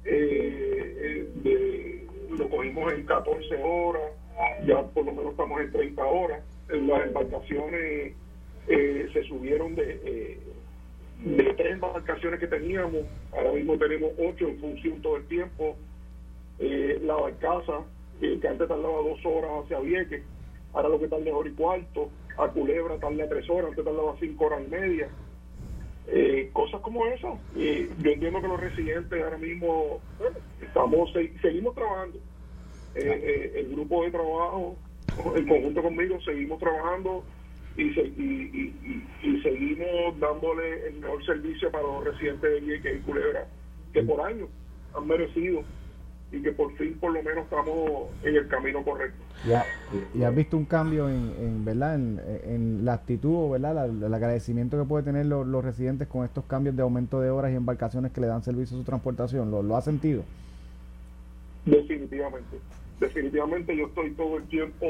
Eh, eh, lo cogimos en 14 horas, ya por lo menos estamos en 30 horas. Las embarcaciones eh, se subieron de de tres embarcaciones que teníamos, ahora mismo tenemos ocho en función todo el tiempo. Eh, la barcaza, eh, que antes tardaba dos horas hacia Vieques, ahora lo que tarda hora y cuarto. A Culebra tarda tres horas, antes tardaba cinco horas y media. Eh, cosas como esas. yo entiendo que los residentes ahora mismo, estamos seguimos trabajando. el grupo de trabajo, en conjunto conmigo, seguimos trabajando y, y, seguimos dándole el mejor servicio para los residentes de Vieques y Culebra que por años han merecido y que por fin por lo menos estamos en el camino correcto. ¿Y has visto un cambio en, verdad en, la actitud o verdad el agradecimiento que puede tener los, residentes con estos cambios de aumento de horas y embarcaciones que le dan servicio a su transportación? ¿Lo, lo ha sentido? Definitivamente. Definitivamente yo estoy todo el tiempo,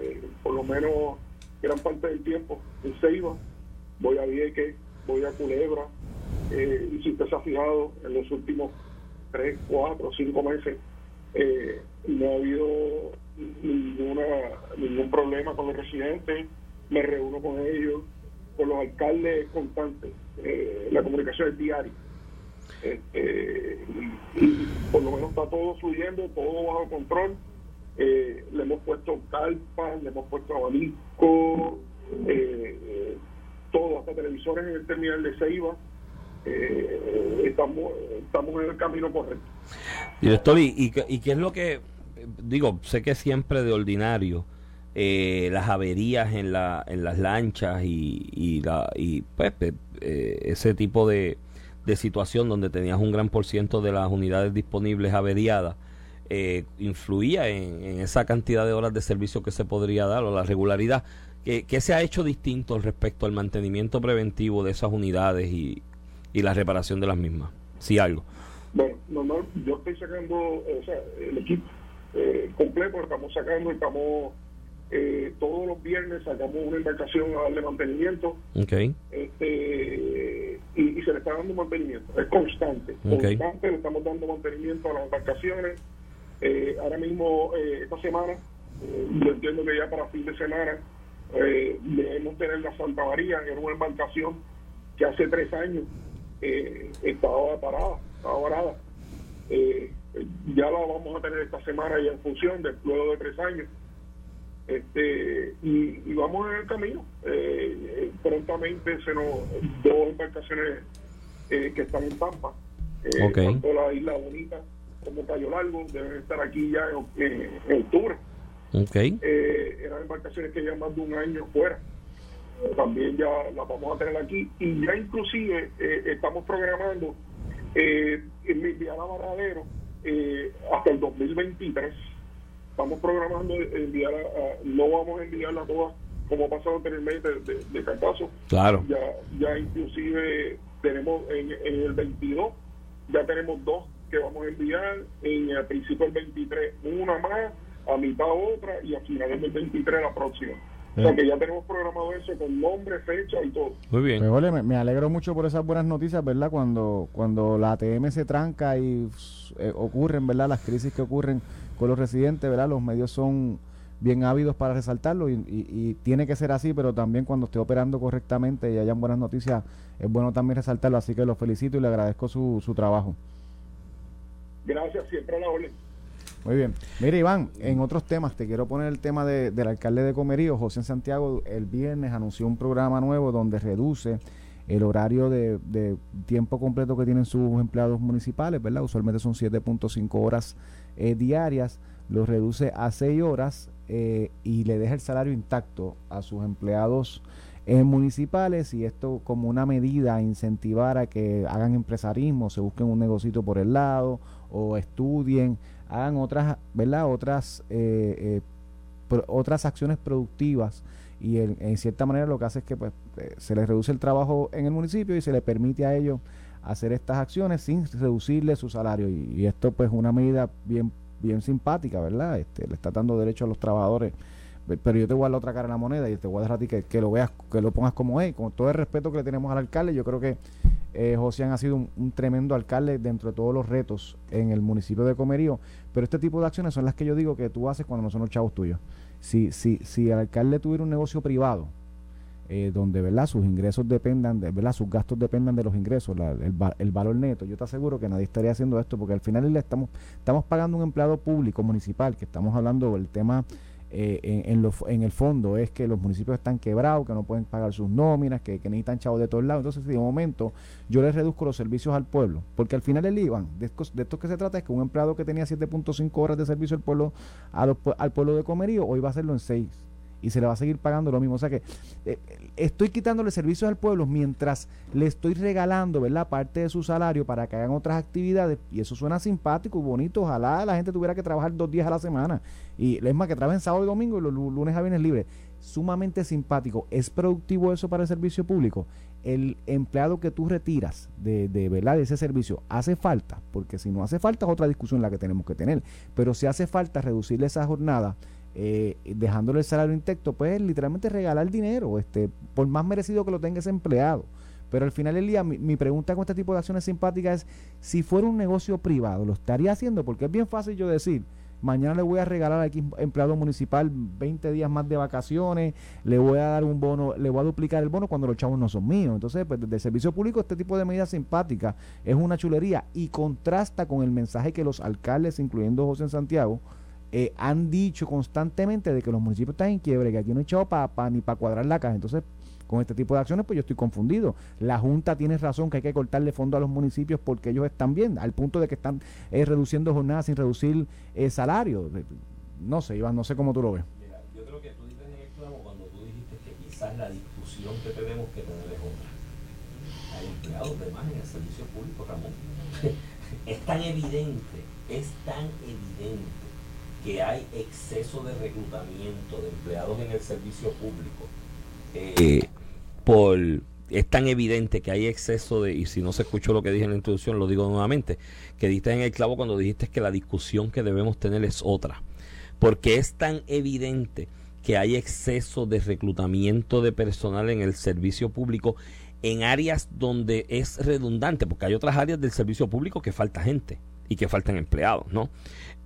eh, por lo menos gran parte del tiempo en Ceiba, voy a Vieques, voy a Culebra, eh, y si usted se ha fijado en los últimos tres, cuatro, cinco meses, eh, no ha habido ninguna, ningún problema con los residentes, me reúno con ellos, con los alcaldes constantes, eh, la comunicación es diaria. Este, y por lo menos está todo fluyendo, todo bajo control eh, le hemos puesto calpas, le hemos puesto abanico, eh, todo, hasta televisores en el terminal de Ceiba. Eh, estamos, estamos en el camino correcto. Director, ¿y, y, y qué es lo que, digo, sé que siempre de ordinario, eh, las averías en, la, en las lanchas y, y, la, y pues, eh, ese tipo de, de situación donde tenías un gran por ciento de las unidades disponibles averiadas, eh, influía en, esa cantidad de horas de servicio que se podría dar o la regularidad. ¿Qué, se ha hecho distinto respecto al mantenimiento preventivo de esas unidades y, la reparación de las mismas? Si algo. Bueno, normal, yo estoy sacando, o sea, el equipo eh, completo, estamos sacando, estamos eh, todos los viernes sacamos una embarcación a darle mantenimiento. Okay. Este, y, se le está dando mantenimiento, es constante. Constante, le estamos dando mantenimiento a las embarcaciones eh, ahora mismo, eh, esta semana, eh, yo entiendo que ya para fin de semana, debemos tener la Santa María, que era una embarcación que hace tres años estaba parada, estaba parada. ya la vamos a tener esta semana ya en función, de, luego de tres años. Este, y, vamos en el camino. prontamente se nos dos embarcaciones que están en Pampa, okay. tanto la Isla Bonita como Cayo Largo, deben estar aquí ya en, octubre. Okay. Eh, eran embarcaciones que llevan más de un año fuera. También ya las vamos a tener aquí. Y ya inclusive eh, estamos programando eh, enviar a Barradero eh, hasta el 2023. Estamos programando enviar a, no vamos a enviarla todas como ha pasado anteriormente de, de, cantazo. Claro. Ya, ya inclusive tenemos en, en el 22, ya tenemos dos que vamos a enviar en a principio del 23 una más, a mitad otra y a finales del 23 la próxima. O sea que ya tenemos programado eso con nombre, fecha y todo. Muy bien. Pues, me, me, alegro mucho por esas buenas noticias, ¿verdad? Cuando, cuando la ATM se tranca y eh, ocurren, ¿verdad? Las crisis que ocurren con los residentes, ¿verdad? Los medios son bien ávidos para resaltarlo y, tiene que ser así, pero también cuando esté operando correctamente y hayan buenas noticias, es bueno también resaltarlo. Así que lo felicito y le agradezco su, su trabajo. Gracias, siempre a la orden. Muy bien. Mira, Iván, en otros temas, te quiero poner el tema del alcalde de Comerío, José Santiago, el viernes anunció un programa nuevo donde reduce el horario de, tiempo completo que tienen sus empleados municipales, ¿verdad? Usualmente son 7.5 horas eh, diarias, lo reduce a 6 horas eh, y le deja el salario intacto a sus empleados eh, municipales y esto como una medida a incentivar a que hagan empresarismo, se busquen un negocito por el lado o estudien hagan otras, ¿verdad? Otras, eh, eh, otras acciones productivas y en, cierta manera lo que hace es que pues, eh, se les reduce el trabajo en el municipio y se les permite a ellos hacer estas acciones sin reducirle su salario y, esto pues una medida bien bien simpática, ¿verdad? Este, le está dando derecho a los trabajadores pero yo te voy a dar la otra cara en la moneda y te voy a dejar a ti que, que lo veas, que lo pongas como es, con todo el respeto que le tenemos al alcalde, yo creo que eh, José ha sido un, tremendo alcalde dentro de todos los retos en el municipio de Comerío, pero este tipo de acciones son las que yo digo que tú haces cuando no son los chavos tuyos. Si, si, si el alcalde tuviera un negocio privado, eh, donde verdad sus ingresos dependan de verdad sus gastos dependan de los ingresos el, el, valor neto yo te aseguro que nadie estaría haciendo esto porque al final le estamos estamos pagando un empleado público municipal que estamos hablando del tema eh, en, en, el fondo es que los municipios están quebrados, que no pueden pagar sus nóminas, que, necesitan chavos de todos lados. Entonces, de momento, yo les reduzco los servicios al pueblo, porque al final el IVAN, de esto, que se trata es que un empleado que tenía 7.5 horas de servicio al pueblo, al pueblo de comerío, hoy va a hacerlo en 6 y se le va a seguir pagando lo mismo. O sea que eh, estoy quitándole servicios al pueblo mientras le estoy regalando, ¿verdad?, parte de su salario para que hagan otras actividades. Y eso suena simpático, bonito. Ojalá la gente tuviera que trabajar dos días a la semana. Y es más, que trabajen sábado y domingo y los lunes a viernes libres. Sumamente simpático. ¿Es productivo eso para el servicio público? El empleado que tú retiras de, de, ¿verdad? de ese servicio hace falta, porque si no hace falta es otra discusión la que tenemos que tener. Pero si hace falta reducirle esa jornada, eh, dejándole el salario intacto, pues literalmente regalar dinero, este, por más merecido que lo tenga ese empleado. Pero al final del día, mi, pregunta con este tipo de acciones simpáticas es, si fuera un negocio privado, ¿lo estaría haciendo? Porque es bien fácil yo decir, mañana le voy a regalar a X empleado municipal 20 días más de vacaciones, le voy a dar un bono, le voy a duplicar el bono cuando los chavos no son míos. Entonces, pues desde el servicio público este tipo de medidas simpáticas es una chulería y contrasta con el mensaje que los alcaldes, incluyendo José en Santiago, eh, han dicho constantemente de que los municipios están en quiebre, que aquí no hay echado para ni para cuadrar la caja. Entonces, con este tipo de acciones, pues yo estoy confundido. La Junta tiene razón que hay que cortarle fondo a los municipios porque ellos están bien, al punto de que están eh, reduciendo jornadas sin reducir el salario. No sé, Iván, no sé cómo tú lo ves. Mira, yo creo que tú dices en el clavo cuando tú dijiste que quizás la discusión que tenemos que tener es otra. Hay empleados de más en el servicio público, Ramón. *laughs* es tan evidente, es tan evidente que hay exceso de reclutamiento de empleados en el servicio público, eh, por, es tan evidente que hay exceso de, y si no se escuchó lo que dije en la introducción, lo digo nuevamente, que diste en el clavo cuando dijiste que la discusión que debemos tener es otra, porque es tan evidente que hay exceso de reclutamiento de personal en el servicio público en áreas donde es redundante, porque hay otras áreas del servicio público que falta gente y que faltan empleados, ¿no?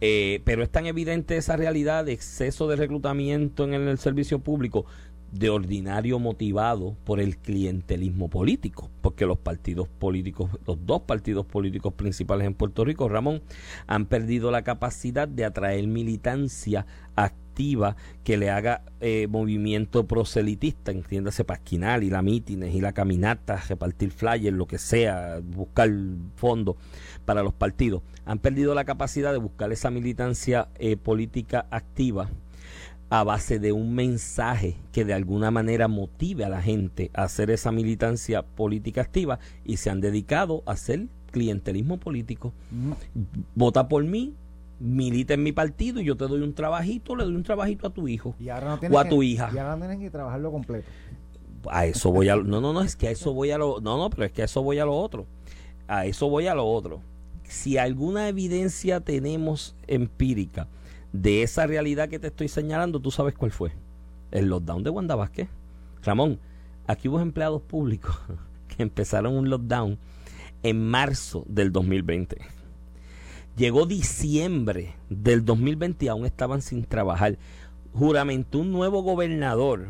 Eh, pero es tan evidente esa realidad de exceso de reclutamiento en el, servicio público de ordinario motivado por el clientelismo político, porque los partidos políticos, los dos partidos políticos principales en Puerto Rico, Ramón, han perdido la capacidad de atraer militancia activa que le haga eh, movimiento proselitista, entiéndase pasquinal y la mítines y la caminata, repartir flyers, lo que sea, buscar fondos para los partidos. Han perdido la capacidad de buscar esa militancia eh, política activa a base de un mensaje que de alguna manera motive a la gente a hacer esa militancia política activa y se han dedicado a hacer clientelismo político. Vota por mí, milita en mi partido y yo te doy un trabajito, le doy un trabajito a tu hijo o a tu hija. Y ahora no tienes que trabajarlo completo. A eso voy a no, no, no, es que a eso voy a lo no, no, pero es que a eso voy a lo otro. A eso voy a lo otro. Si alguna evidencia tenemos empírica de esa realidad que te estoy señalando, tú sabes cuál fue. el lockdown de Wanda Vázquez. Ramón, aquí hubo empleados públicos *laughs* que empezaron un lockdown en marzo del 2020. Llegó diciembre del 2020 y aún estaban sin trabajar. Juramentó un nuevo gobernador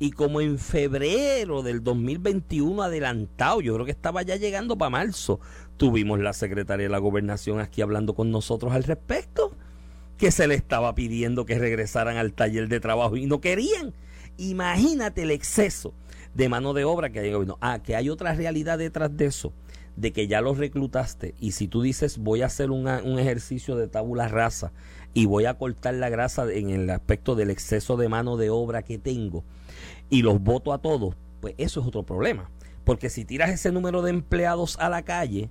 y como en febrero del 2021 adelantado, yo creo que estaba ya llegando para marzo, tuvimos la secretaria de la gobernación aquí hablando con nosotros al respecto, que se le estaba pidiendo que regresaran al taller de trabajo y no querían. Imagínate el exceso de mano de obra que hay en el gobierno. Ah, que hay otra realidad detrás de eso, de que ya los reclutaste y si tú dices voy a hacer un ejercicio de tabula rasa y voy a cortar la grasa en el aspecto del exceso de mano de obra que tengo y los voto a todos, pues eso es otro problema. Porque si tiras ese número de empleados a la calle,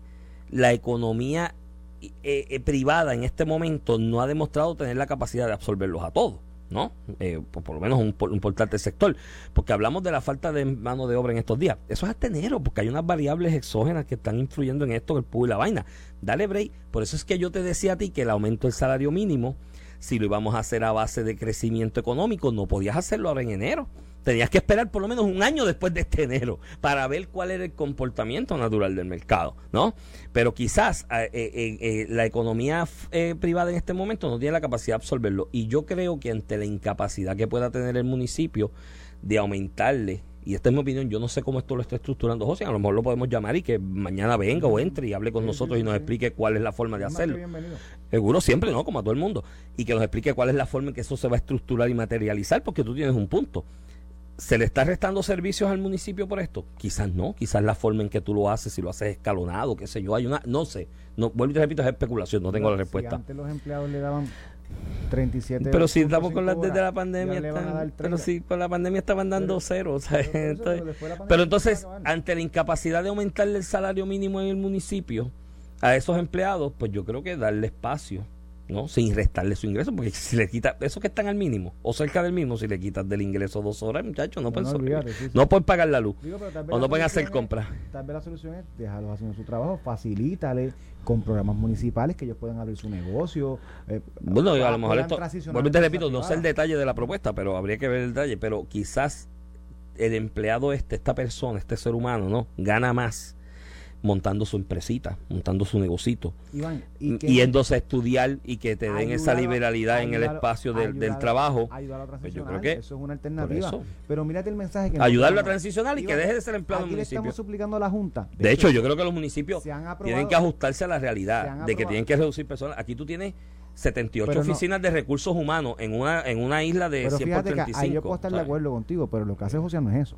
la economía eh, eh, privada en este momento no ha demostrado tener la capacidad de absorberlos a todos. ¿No? Eh, por, lo menos un, un, importante sector, porque hablamos de la falta de mano de obra en estos días. Eso es hasta enero, porque hay unas variables exógenas que están influyendo en esto, el PUB y la vaina. Dale break, por eso es que yo te decía a ti que el aumento del salario mínimo, si lo íbamos a hacer a base de crecimiento económico, no podías hacerlo ahora en enero. Tenías que esperar por lo menos un año después de este enero para ver cuál era el comportamiento natural del mercado, ¿no? Pero quizás eh, eh, eh, la economía privada en este momento no tiene la capacidad de absorberlo. Y yo creo que ante la incapacidad que pueda tener el municipio de aumentarle, y esta es mi opinión, yo no sé cómo esto lo está estructurando José, a lo mejor lo podemos llamar y que mañana venga o entre y hable con nosotros y nos explique cuál es la forma de hacerlo. Seguro siempre, ¿no? Como a todo el mundo. Y que nos explique cuál es la forma en que eso se va a estructurar y materializar, porque tú tienes un punto ¿Se le está restando servicios al municipio por esto? Quizás no, quizás la forma en que tú lo haces, si lo haces escalonado, qué sé yo, hay una, no sé, no, vuelvo y te repito, es especulación, no tengo la respuesta. antes los empleados le daban 37 pero si estamos con las desde la pandemia pero si con la pandemia estaban dando cero pero, entonces ante la incapacidad de aumentarle el salario mínimo en el municipio a esos empleados pues yo creo que darle espacio ¿no? Sin restarle su ingreso, porque si le quita, eso que están al mínimo, o cerca del mínimo, si le quitas del ingreso dos horas, muchachos, no, pueden, no pueden pagar la luz, o no pueden hacer compras. Tal vez la solución es dejarlos haciendo su trabajo, facilítale con programas municipales que ellos puedan abrir su negocio. Eh, bueno, a lo mejor esto, vuelvo te repito, no sé el detalle de la propuesta, pero habría que ver el detalle, pero quizás el empleado este, esta persona, este ser humano, ¿no? Gana más montando su empresita, montando su negocito, y yéndose a estudiar y que te den esa liberalidad en el espacio del, trabajo. Pues yo creo que eso es una alternativa. Pero mírate el mensaje que ayudarlo a transicionar y que deje de ser empleado en municipio. estamos suplicando a la Junta. De, hecho, yo creo que los municipios tienen que ajustarse a la realidad de que tienen que reducir personas. Aquí tú tienes 78 oficinas de recursos humanos en una en una isla de pero 100 por 35. Que ahí yo puedo estar de acuerdo contigo, pero lo que hace José no es eso.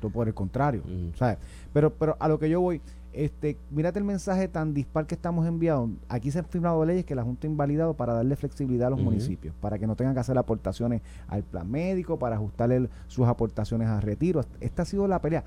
Todo por el contrario, ¿sabes? Pero pero a lo que yo voy este, mírate el mensaje tan dispar que estamos enviando. Aquí se han firmado leyes que la Junta ha invalidado para darle flexibilidad a los municipios, para que no tengan que hacer aportaciones al plan médico, para ajustarle sus aportaciones a retiro. Esta ha sido la pelea.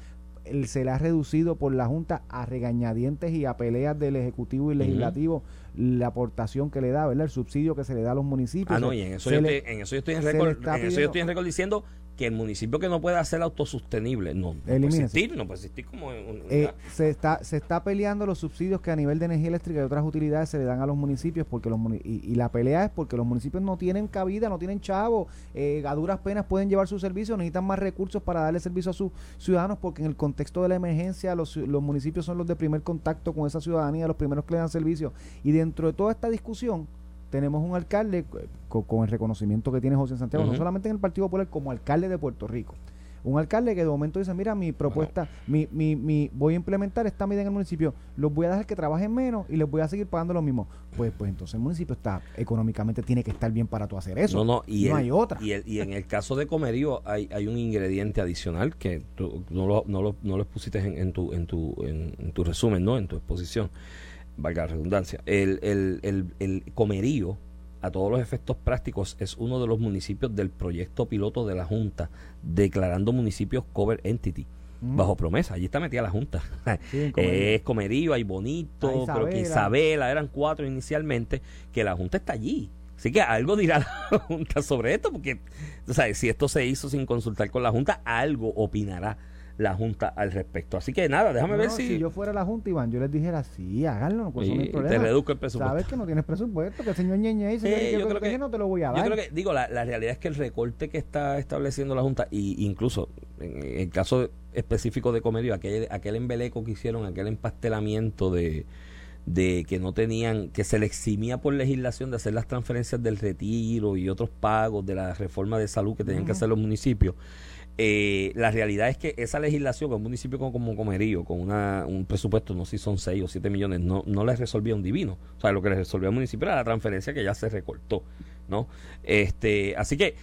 se le ha reducido por la Junta a regañadientes y a peleas del Ejecutivo y Legislativo la aportación que le da, ¿verdad? El subsidio que se le da a los municipios. Ah, no, y en eso, yo, estoy, en eso yo estoy en récord, en eso yo estoy en récord diciendo que el municipio que no pueda ser autosustenible no, puede existir, no puede existir como eh, se está se está peleando los subsidios que a nivel de energía eléctrica y otras utilidades se le dan a los municipios porque los y, la pelea es porque los municipios no tienen cabida, no tienen chavo, eh, a duras penas pueden llevar sus servicios, necesitan más recursos para darle servicio a sus ciudadanos porque en el contexto de la emergencia los, los municipios son los de primer contacto con esa ciudadanía, los primeros que le dan servicio. Y dentro de toda esta discusión tenemos un alcalde con, el reconocimiento que tiene José Santiago, no solamente en el Partido Popular, como alcalde de Puerto Rico. Un alcalde que de momento dice, mira, mi propuesta, mi, mi, mi, voy a implementar esta medida en el municipio, los voy a dejar que trabajen menos y les voy a seguir pagando lo mismo. Pues, pues entonces el municipio está, económicamente tiene que estar bien para tú hacer eso. No, no, y no hay otra. Y, y, en el caso de Comerío hay, hay un ingrediente adicional que tú no lo, no lo, no lo pusiste en, en, tu, en, tu, en tu resumen, ¿no? En tu exposición valga la redundancia, el, el, el, el, comerío, a todos los efectos prácticos, es uno de los municipios del proyecto piloto de la Junta, declarando municipios cover entity. Mm. Bajo promesa, allí está metida la Junta. *laughs* es Comerío, hay Bonito, creo que Isabela, eran cuatro inicialmente, que la Junta está allí. Así que algo dirá la *laughs* Junta sobre esto, porque si esto se hizo sin consultar con la Junta, algo opinará la Junta al respecto. Así que nada, déjame ver si... Si yo fuera la Junta, Iván, yo les dijera, sí, háganlo, pues no hay problema. Te reduzco el presupuesto. Sabes que no tienes presupuesto, que el señor Ñeñe dice Eh, que yo creo que- no te lo voy a dar. Yo creo que, digo, la, la realidad es que el recorte que está estableciendo la Junta, y incluso en el caso específico de Comedio, aquel, aquel embeleco que hicieron, aquel empastelamiento de, de que no tenían, que se le eximía por legislación de hacer las transferencias del retiro y otros pagos de la reforma de salud que tenían que hacer los municipios. Eh, la realidad es que esa legislación, un municipio como, como Comerío, con una, un presupuesto, no sé si son 6 o 7 millones, no, no les resolvía un divino. O sea, lo que les resolvía al municipio era la transferencia que ya se recortó, ¿no? Este, así que,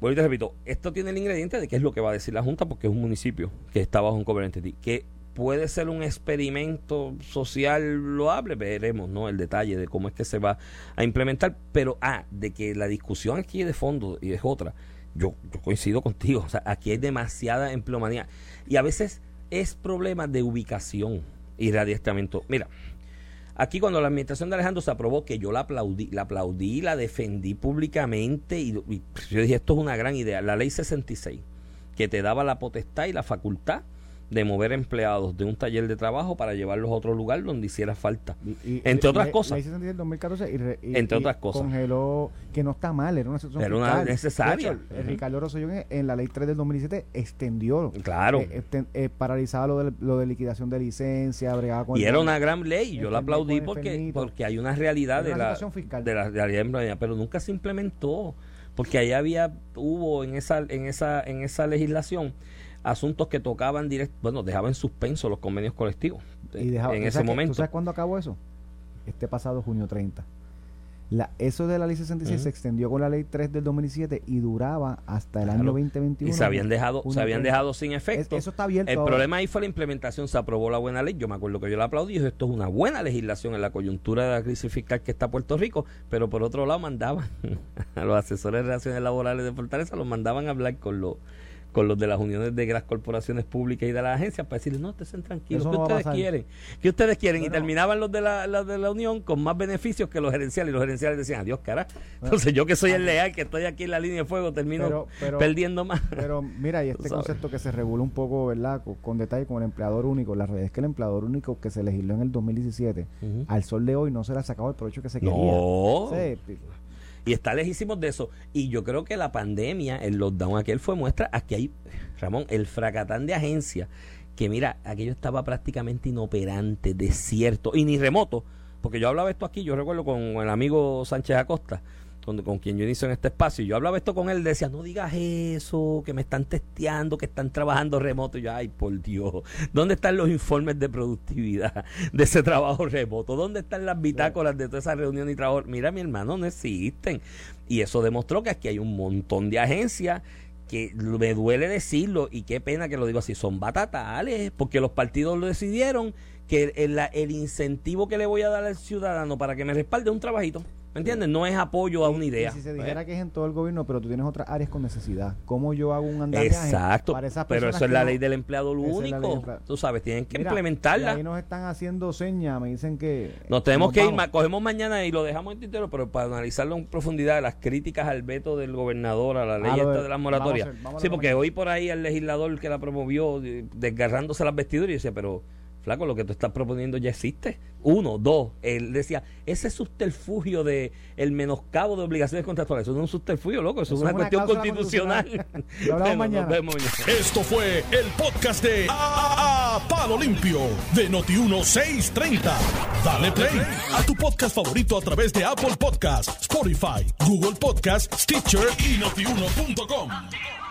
vuelvo y te repito, esto tiene el ingrediente de qué es lo que va a decir la Junta, porque es un municipio que está bajo un cover entity, que puede ser un experimento social loable, veremos, ¿no? El detalle de cómo es que se va a implementar, pero, ah, de que la discusión aquí de fondo y es otra, yo, yo coincido contigo, o sea, aquí hay demasiada empleomanía y a veces es problema de ubicación y de adiestramiento. Mira, aquí cuando la administración de Alejandro se aprobó, que yo la aplaudí, la aplaudí, la defendí públicamente y, y yo dije, esto es una gran idea, la ley 66, que te daba la potestad y la facultad de mover empleados de un taller de trabajo para llevarlos a otro lugar donde hiciera falta. Y- y- Entre otras le- cosas. La en 2014 y, y- Entre otras cosas. Congeló, que no está mal, era una excepción Era una necesaria. Hecho, el Ujú. Ricardo Rosselló en, la ley 3 del 2017 extendió. Claro. eh, exten- eh, paralizaba lo de, lo de liquidación de licencia, bregaba con Y el- era una gran ley, yo la aplaudí porque, porque hay una realidad Era de una la, situación fiscal. de la realidad pero nunca se implementó, porque ahí había, hubo en esa, en esa, en esa legislación asuntos que tocaban directo, bueno, dejaban en suspenso los convenios colectivos y dejaba- en ¿tú ese sabes momento. ¿Tú sabes cuándo acabó eso? Este pasado junio 30. La, eso de la ley 66 se Ujú. extendió con la ley 3 del 2017 y duraba hasta el año Claro. 2021. y se habían dejado, se habían 30. dejado sin efecto. Es- eso está abierto El ahora. problema ahí fue la implementación, se aprobó la buena ley, yo me acuerdo que yo la aplaudí, dije, esto es una buena legislación en la coyuntura de la crisis fiscal que está Puerto Rico, pero por otro lado mandaban *laughs* a los asesores de relaciones laborales de Fortaleza, los mandaban a hablar con los con los de las uniones de las corporaciones públicas y de las agencias para decirles, no, estén tranquilos, ¿qué no ustedes quieren? ¿Qué ustedes quieren? y terminaban los de la, los de la unión con más beneficios que los gerenciales, y los gerenciales decían, adiós, cara. Entonces yo que soy el leal, que estoy aquí en la línea de fuego, termino Pero- pero- perdiendo más. Pero mira, y *laughs* este concepto que se regula un poco, ¿verdad? Con, con detalle con el empleador único. La realidad es que el empleador único que se legisló en el 2017, Ujú. al sol de hoy no se le ha sacado el provecho que se quería. Sí, Y está lejísimos de eso. Y yo creo que la pandemia, el lockdown aquel fue muestra a que hay, Ramón, el fracatán de agencia, que mira, aquello estaba prácticamente inoperante, desierto, y ni remoto, porque yo hablaba esto aquí, yo recuerdo con el amigo Sánchez Acosta, con, con quien yo inicio en este espacio, y yo hablaba esto con él, decía, no digas eso, que me están testeando, que están trabajando remoto, y yo, ay, por Dios, ¿dónde están los informes de productividad de ese trabajo remoto? ¿Dónde están las bitácoras de toda esa reunión y trabajo? Mira, mi hermano, no existen. Y eso demostró que aquí hay un montón de agencias que me duele decirlo y qué pena que lo digo así, son batatales, porque los partidos lo decidieron que el, la- el incentivo que le voy a dar al ciudadano para que me respalde es un trabajito. ¿Me entiendes? No es apoyo a una idea. Y si se ¿Eh? dijera que es en todo el gobierno, pero tú tienes otras áreas con necesidad. ¿Cómo yo hago un andamiaje Exacto, para esas pero personas eso es la no- ley del empleado ley del único. empleado. Tú sabes, tienen que Mira, implementarla. y ahí nos están haciendo señas, me dicen que... Nos tenemos nos que ir, vamos. cogemos mañana y lo dejamos en tintero, pero para analizarlo en profundidad, las críticas al veto del gobernador a la ley Ah, lo esta de- las moratorias. Sí, porque hoy por ahí el legislador que la promovió, de- desgarrándose las vestiduras, y decía, pero flaco, lo que tú estás proponiendo ya existe. Uno, dos, él decía, ese subterfugio de el menoscabo de obligaciones contractuales, eso no es un subterfugio, loco, eso, Eso es una, es una cuestión constitucional. constitucional. Lo hablamos *laughs* Bueno, mañana. Nos vemos mañana. Esto fue el podcast de A, A- Palo Limpio de Noti1630. Dale play a tu podcast favorito a través de Apple Podcasts, Spotify, Google Podcasts, Stitcher y notiuno.com.